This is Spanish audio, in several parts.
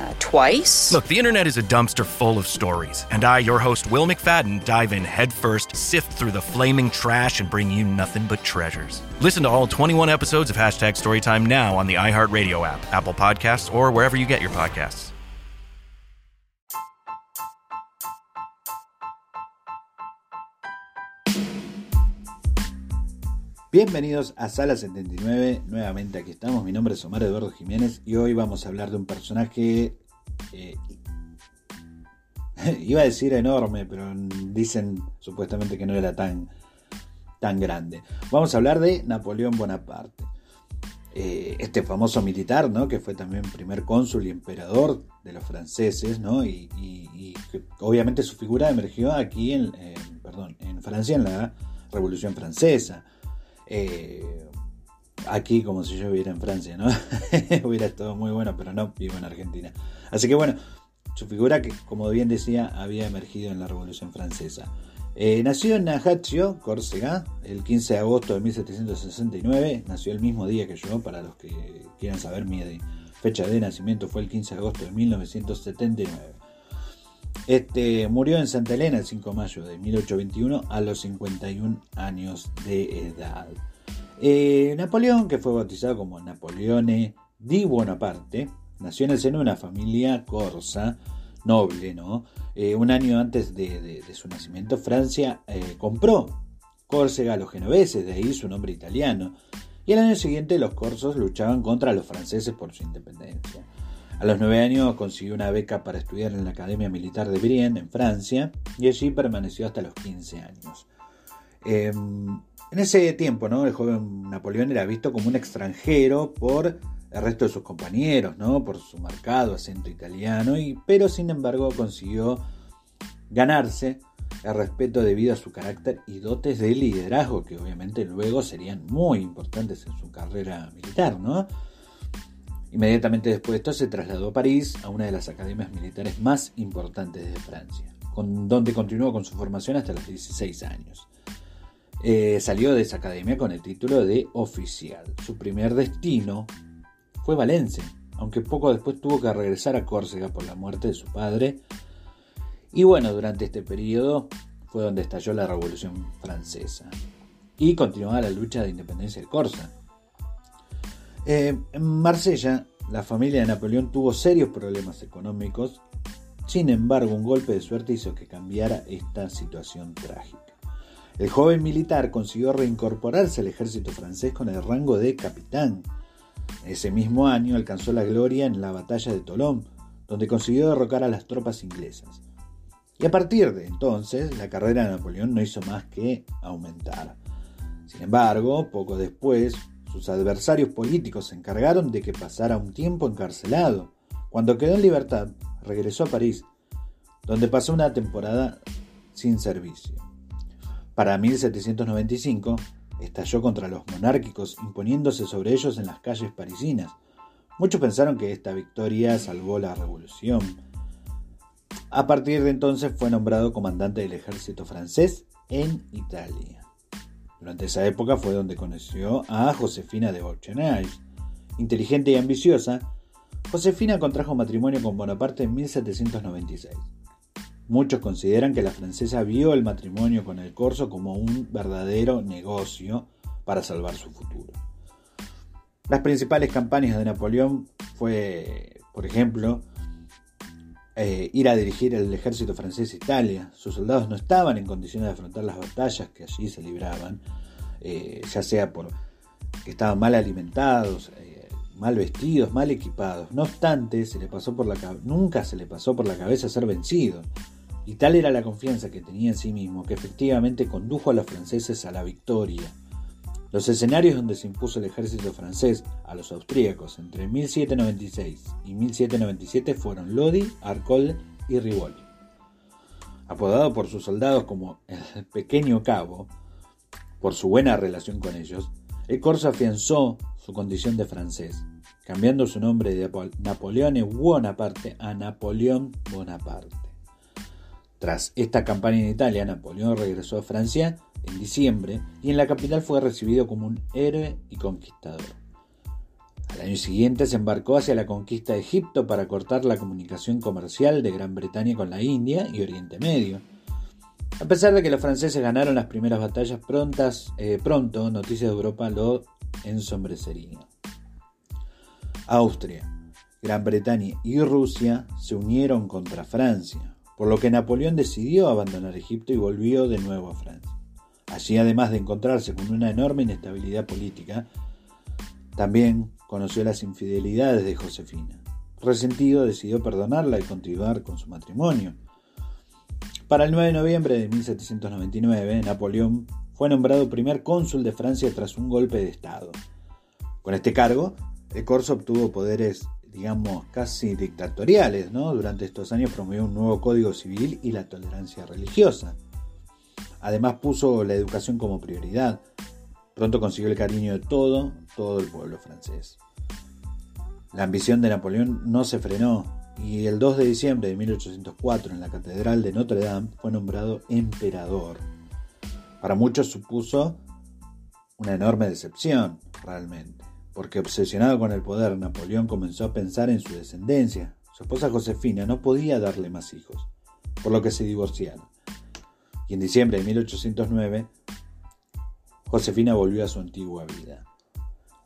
Uh, twice. Look, the internet is a dumpster full of stories, and I, your host, Will McFadden, dive in headfirst, sift through the flaming trash, and bring you nothing but treasures. Listen to all 21 episodes of Hashtag Storytime now on the iHeartRadio app, Apple Podcasts, or wherever you get your podcasts. Bienvenidos a Sala 79, nuevamente aquí estamos, mi nombre es Omar Eduardo Jiménez y hoy vamos a hablar de un personaje, eh, iba a decir enorme, pero dicen supuestamente que no era tan, tan grande. Vamos a hablar de Napoleón Bonaparte, eh, este famoso militar, ¿no? que fue también primer cónsul y emperador de los franceses, ¿no? y, obviamente su figura emergió aquí en, Francia en la Revolución Francesa. Eh, aquí como si yo viviera en Francia, ¿no? Hubiera estado muy bueno, pero no, vivo en Argentina. Así que bueno, su figura que, como bien decía, había emergido en la Revolución Francesa. Eh, nació en Ajaccio, Córcega, el 15 de agosto de 1769. Nació el mismo día que yo, para los que quieran saber mi fecha de nacimiento, fue el 15 de agosto de 1979. Este, murió en Santa Elena el 5 de mayo de 1821 a los 51 años de edad. Eh, Napoleón, que fue bautizado como Napoleone di Bonaparte, nació en el seno de una familia corsa, noble, ¿no? Eh, un año antes de, su nacimiento, Francia eh, compró Córcega a los genoveses, de ahí su nombre italiano, y el año siguiente los corsos luchaban contra los franceses por su independencia. A los nueve años consiguió una beca para estudiar en la Academia Militar de Brienne, en Francia, y allí permaneció hasta los 15 años. Em, en ese tiempo, ¿no? el joven Napoleón era visto como un extranjero por el resto de sus compañeros, ¿no? por su marcado acento italiano, y, pero sin embargo consiguió ganarse el respeto debido a su carácter y dotes de liderazgo, que obviamente luego serían muy importantes en su carrera militar, ¿no? Inmediatamente después de esto se trasladó a París, a una de las academias militares más importantes de Francia, con, donde continuó con su formación hasta los 16 años. Eh, salió de esa academia con el título de oficial. Su primer destino fue Valencia, aunque poco después tuvo que regresar a Córcega por la muerte de su padre. Y bueno, durante este periodo fue donde estalló la Revolución Francesa y continuó la lucha de independencia de Córcega eh, en Marsella, la familia de Napoleón tuvo serios problemas económicos, sin embargo un golpe de suerte hizo que cambiara esta situación trágica. El joven militar consiguió reincorporarse al ejército francés con el rango de capitán. Ese mismo año alcanzó la gloria en la batalla de Tolón, donde consiguió derrocar a las tropas inglesas. Y a partir de entonces, la carrera de Napoleón no hizo más que aumentar. Sin embargo, poco después, sus adversarios políticos se encargaron de que pasara un tiempo encarcelado. Cuando quedó en libertad, regresó a París, donde pasó una temporada sin servicio. Para 1795, estalló contra los monárquicos, imponiéndose sobre ellos en las calles parisinas. Muchos pensaron que esta victoria salvó la revolución. A partir de entonces fue nombrado comandante del ejército francés en Italia. Durante esa época fue donde conoció a Josefina de Beauchenais. Inteligente y ambiciosa, Josefina contrajo matrimonio con Bonaparte en 1796. Muchos consideran que la francesa vio el matrimonio con el corso como un verdadero negocio para salvar su futuro. Las principales campañas de Napoleón fue, por ejemplo, eh, ir a dirigir el ejército francés a Italia. Sus soldados no estaban en condiciones de afrontar las batallas que allí se libraban, eh, ya sea por que estaban mal alimentados, eh, mal vestidos, mal equipados. No obstante, se le pasó por la nunca se le pasó por la cabeza ser vencido. Y tal era la confianza que tenía en sí mismo que efectivamente condujo a los franceses a la victoria. Los escenarios donde se impuso el ejército francés a los austríacos entre 1796 y 1797 fueron Lodi, Arcole y Rivoli. Apodado por sus soldados como el Pequeño Cabo, por su buena relación con ellos, el corso afianzó su condición de francés cambiando su nombre de Napoleón Bonaparte a Napoleón Bonaparte. Tras esta campaña en Italia, Napoleón regresó a Francia en diciembre y en la capital fue recibido como un héroe y conquistador. Al año siguiente se embarcó hacia la conquista de Egipto para cortar la comunicación comercial de Gran Bretaña con la India y Oriente Medio. A pesar de que los franceses ganaron las primeras batallas eh, pronto Noticias de Europa lo ensombrecería. Austria, Gran Bretaña y Rusia se unieron contra Francia, por lo que Napoleón decidió abandonar Egipto y volvió de nuevo a Francia. Allí, además de encontrarse con una enorme inestabilidad política, también conoció las infidelidades de Josefina. Resentido, decidió perdonarla y continuar con su matrimonio. Para el 9 de noviembre de 1799, Napoleón fue nombrado primer cónsul de Francia tras un golpe de Estado. Con este cargo, el corso obtuvo poderes, digamos, casi dictatoriales, ¿no? Durante estos años promovió un nuevo código civil y la tolerancia religiosa. Además puso la educación como prioridad. Pronto consiguió el cariño de todo, todo el pueblo francés. La ambición de Napoleón no se frenó y el 2 de diciembre de 1804 en la Catedral de Notre Dame fue nombrado emperador. Para muchos supuso una enorme decepción, realmente porque obsesionado con el poder, Napoleón comenzó a pensar en su descendencia. Su esposa Josefina no podía darle más hijos, por lo que se divorciaron. Y en diciembre de 1809, Josefina volvió a su antigua vida.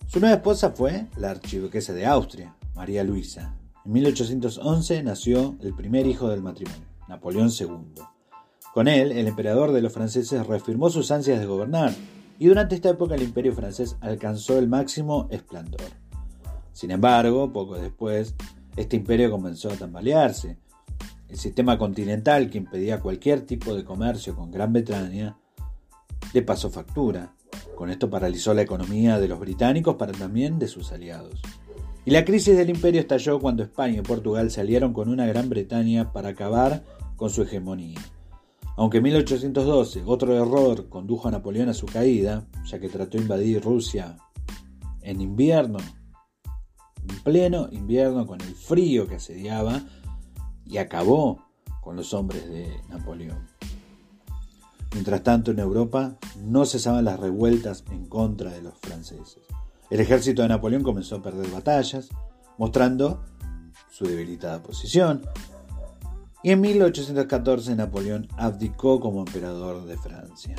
Su nueva esposa fue la archiduquesa de Austria, María Luisa. En 1811 nació el primer hijo del matrimonio, Napoleón II. Con él, el emperador de los franceses reafirmó sus ansias de gobernar y durante esta época el imperio francés alcanzó el máximo esplendor. Sin embargo, poco después, este imperio comenzó a tambalearse. El sistema continental que impedía cualquier tipo de comercio con Gran Bretaña le pasó factura. Con esto paralizó la economía de los británicos, pero también de sus aliados. Y la crisis del imperio estalló cuando España y Portugal se aliaron con una Gran Bretaña para acabar con su hegemonía. Aunque en 1812 otro error condujo a Napoleón a su caída, ya que trató de invadir Rusia en invierno, en pleno invierno con el frío que asediaba, y acabó con los hombres de Napoleón. Mientras tanto, en Europa no cesaban las revueltas en contra de los franceses. El ejército de Napoleón comenzó a perder batallas, mostrando su debilitada posición, y en 1814 Napoleón abdicó como emperador de Francia.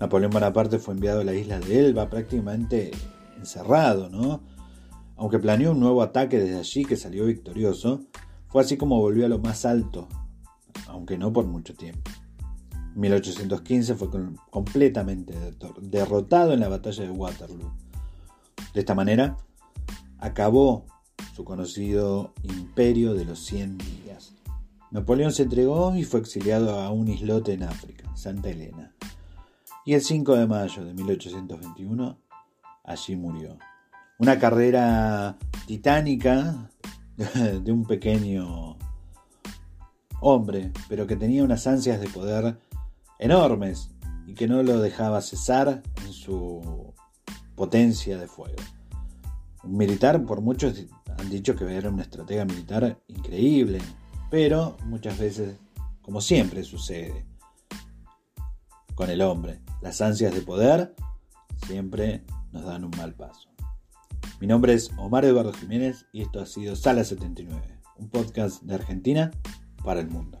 Napoleón Bonaparte fue enviado a la isla de Elba prácticamente encerrado, ¿no? Aunque planeó un nuevo ataque desde allí que salió victorioso, fue así como volvió a lo más alto, aunque no por mucho tiempo. En 1815 fue completamente derrotado en la batalla de Waterloo. De esta manera, acabó su conocido imperio de los 100 días. Napoleón se entregó y fue exiliado a un islote en África, Santa Elena. Y el 5 de mayo de 1821 allí murió. Una carrera titánica de un pequeño hombre, pero que tenía unas ansias de poder enormes y que no lo dejaba cesar en su potencia de fuego. Un militar, por muchos han dicho que era una estratega militar increíble, pero muchas veces, como siempre sucede con el hombre, las ansias de poder siempre nos dan un mal paso. Mi nombre es Omar Eduardo Jiménez y esto ha sido Sala 79, un podcast de Argentina para el mundo.